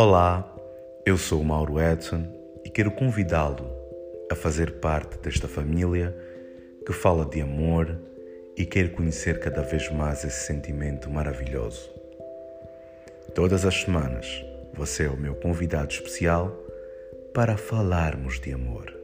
Olá, eu sou o Mauro Edson e quero convidá-lo a fazer parte desta família que fala de amor e quer conhecer cada vez mais esse sentimento maravilhoso. Todas as semanas você é o meu convidado especial para falarmos de amor.